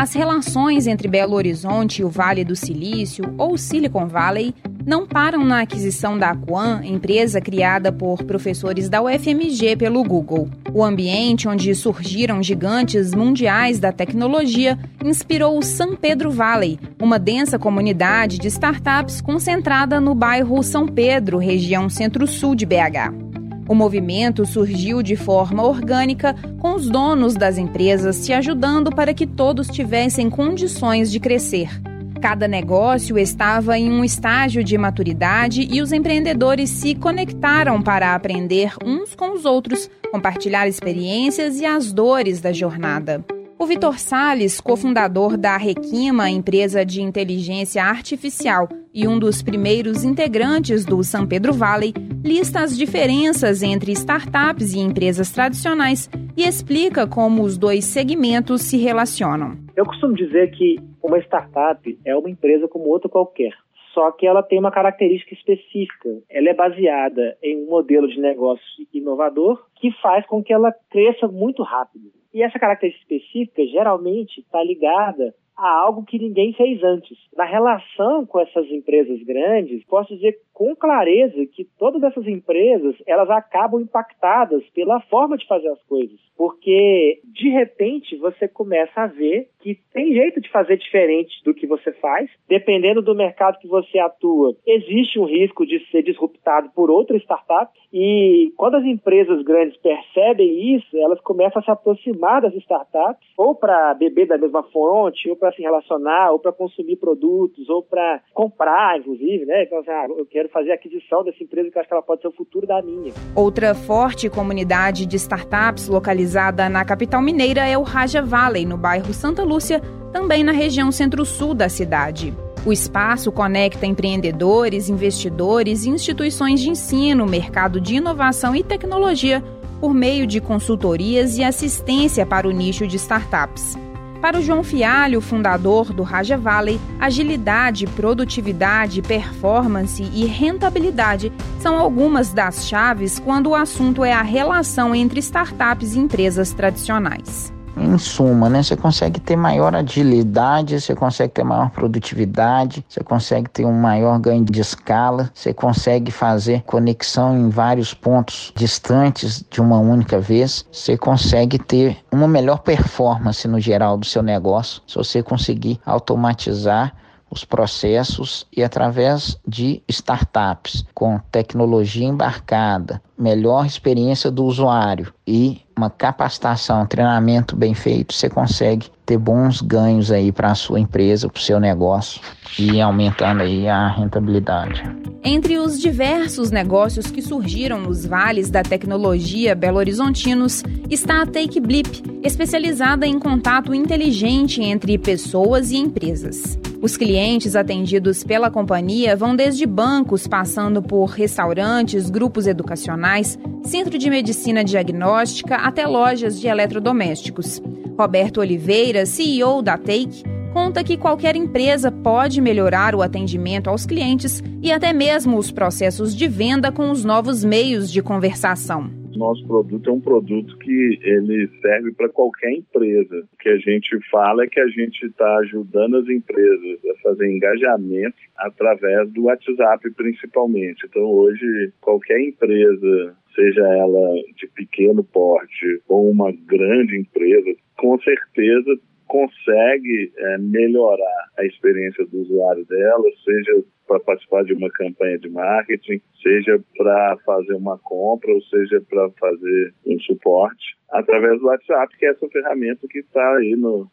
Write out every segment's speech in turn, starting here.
As relações entre Belo Horizonte e o Vale do Silício, ou Silicon Valley, não param na aquisição da Aquan, empresa criada por professores da UFMG pelo Google. O ambiente onde surgiram gigantes mundiais da tecnologia inspirou o San Pedro Valley, uma densa comunidade de startups concentrada no bairro São Pedro, região centro-sul de BH. O movimento surgiu de forma orgânica, com os donos das empresas se ajudando para que todos tivessem condições de crescer. Cada negócio estava em um estágio de maturidade e os empreendedores se conectaram para aprender uns com os outros, compartilhar experiências e as dores da jornada. O Vitor Sales, cofundador da Requima, empresa de inteligência artificial, e um dos primeiros integrantes do São Pedro Valley, lista as diferenças entre startups e empresas tradicionais e explica como os dois segmentos se relacionam. Eu costumo dizer que uma startup é uma empresa como outra qualquer. Só que ela tem uma característica específica. Ela é baseada em um modelo de negócio inovador que faz com que ela cresça muito rápido. E essa característica específica geralmente está ligada a algo que ninguém fez antes. Na relação com essas empresas grandes, posso dizer com clareza que todas essas empresas elas acabam impactadas pela forma de fazer as coisas, porque de repente você começa a ver que tem jeito de fazer diferente do que você faz, dependendo do mercado que você atua. Existe um risco de ser disruptado por outra startup e quando as empresas grandes percebem isso, elas começam a se aproximar das startups ou para beber da mesma fonte, ou para se relacionar, ou para consumir produtos, ou para comprar, inclusive, né? Então, assim, ah, eu quero fazer aquisição dessa empresa que eu acho que ela pode ser o futuro da minha. Outra forte comunidade de startups localizada na capital mineira é o Raja Valley, no bairro Santa Lúcia, também na região centro-sul da cidade. O espaço conecta empreendedores, investidores e instituições de ensino, mercado de inovação e tecnologia por meio de consultorias e assistência para o nicho de startups. Para o João Fialho, fundador do Raja Valley, agilidade, produtividade, performance e rentabilidade são algumas das chaves quando o assunto é a relação entre startups e empresas tradicionais. Em suma, né, você consegue ter maior agilidade, você consegue ter maior produtividade, você consegue ter um maior ganho de escala, você consegue fazer conexão em vários pontos distantes de uma única vez, você consegue ter uma melhor performance no geral do seu negócio, se você conseguir automatizar os processos e através de startups com tecnologia embarcada, melhor experiência do usuário e uma capacitação, treinamento bem feito, você consegue ter bons ganhos aí para a sua empresa, para o seu negócio e aumentando aí a rentabilidade. Entre os diversos negócios que surgiram nos vales da tecnologia belo-horizontinos está a Take Blip, especializada em contato inteligente entre pessoas e empresas. Os clientes atendidos pela companhia vão desde bancos, passando por restaurantes, grupos educacionais, centro de medicina diagnóstica, até lojas de eletrodomésticos. Roberto Oliveira, CEO da Take, conta que qualquer empresa pode melhorar o atendimento aos clientes e até mesmo os processos de venda com os novos meios de conversação nosso produto é um produto que ele serve para qualquer empresa. O que a gente fala é que a gente está ajudando as empresas a fazer engajamento através do WhatsApp principalmente. Então hoje qualquer empresa, seja ela de pequeno porte ou uma grande empresa, com certeza consegue é, melhorar a experiência do usuário dela, seja para participar de uma campanha de marketing, seja para fazer uma compra ou seja para fazer um suporte, através do WhatsApp, que é essa ferramenta que está aí no,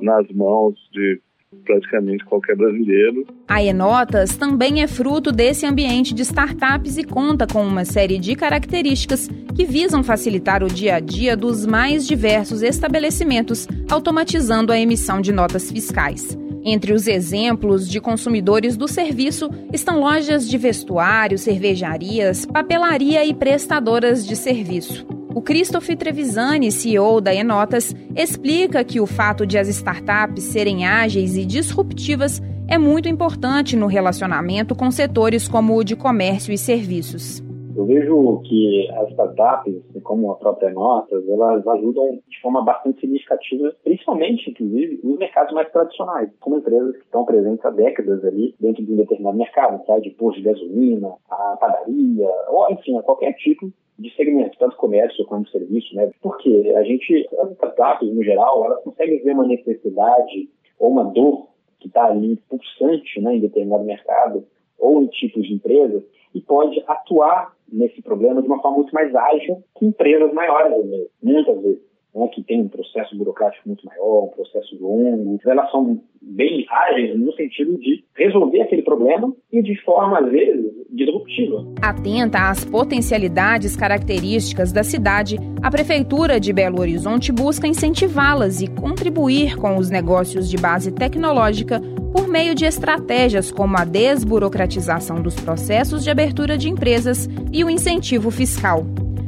nas mãos de praticamente qualquer brasileiro. A Enotas também é fruto desse ambiente de startups e conta com uma série de características que visam facilitar o dia a dia dos mais diversos estabelecimentos, automatizando a emissão de notas fiscais. Entre os exemplos de consumidores do serviço estão lojas de vestuário, cervejarias, papelaria e prestadoras de serviço. O Christopher Trevisani, CEO da Enotas, explica que o fato de as startups serem ágeis e disruptivas é muito importante no relacionamento com setores como o de comércio e serviços. Eu vejo que as startups, como a própria nossa, elas ajudam de forma bastante significativa, principalmente, inclusive, nos mercados mais tradicionais, como empresas que estão presentes há décadas ali dentro de um determinado mercado, tá? de posto de gasolina, a padaria, ou enfim, a qualquer tipo de segmento, tanto comércio quanto serviço, né? Porque a gente, as startups, no geral, elas conseguem ver uma necessidade ou uma dor que está ali pulsante né, em determinado mercado ou em tipos de empresas e pode atuar nesse problema de uma forma muito mais ágil que empresas maiores, muitas vezes né, que tem um processo burocrático muito maior, um processo longo. Elas são bem ágeis no sentido de resolver aquele problema e de forma, às vezes, disruptiva. Atenta às potencialidades características da cidade, a Prefeitura de Belo Horizonte busca incentivá-las e contribuir com os negócios de base tecnológica por meio de estratégias como a desburocratização dos processos de abertura de empresas e o incentivo fiscal.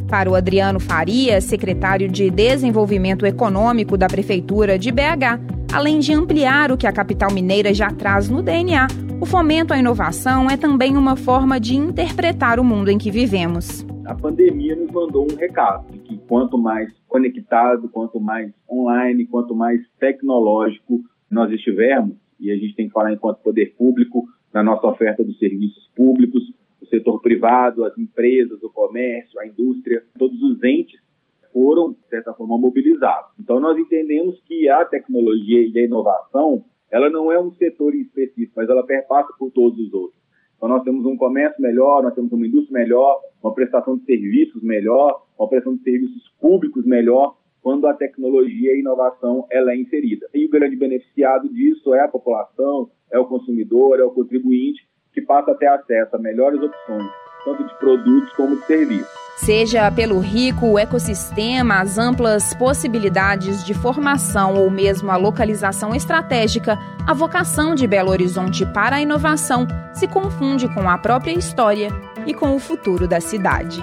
Para o Adriano Faria, secretário de Desenvolvimento Econômico da Prefeitura de BH, além de ampliar o que a capital mineira já traz no DNA, o fomento à inovação é também uma forma de interpretar o mundo em que vivemos. A pandemia nos mandou um recado de que quanto mais conectado, quanto mais online, quanto mais tecnológico nós estivermos, e a gente tem que falar enquanto poder público, na nossa oferta dos serviços públicos, o setor privado, as empresas, o comércio, a indústria, todos os entes foram, de certa forma, mobilizados. Então, nós entendemos que a tecnologia e a inovação, ela não é um setor específico, mas ela perpassa por todos os outros. Então, nós temos um comércio melhor, nós temos uma indústria melhor, uma prestação de serviços melhor, uma prestação de serviços públicos melhor, quando a tecnologia e a inovação ela é inserida. E o grande beneficiado disso é a população, é o consumidor, é o contribuinte, que passa a ter acesso a melhores opções, tanto de produtos como de serviços. Seja pelo rico ecossistema, as amplas possibilidades de formação ou mesmo a localização estratégica, a vocação de Belo Horizonte para a inovação se confunde com a própria história e com o futuro da cidade.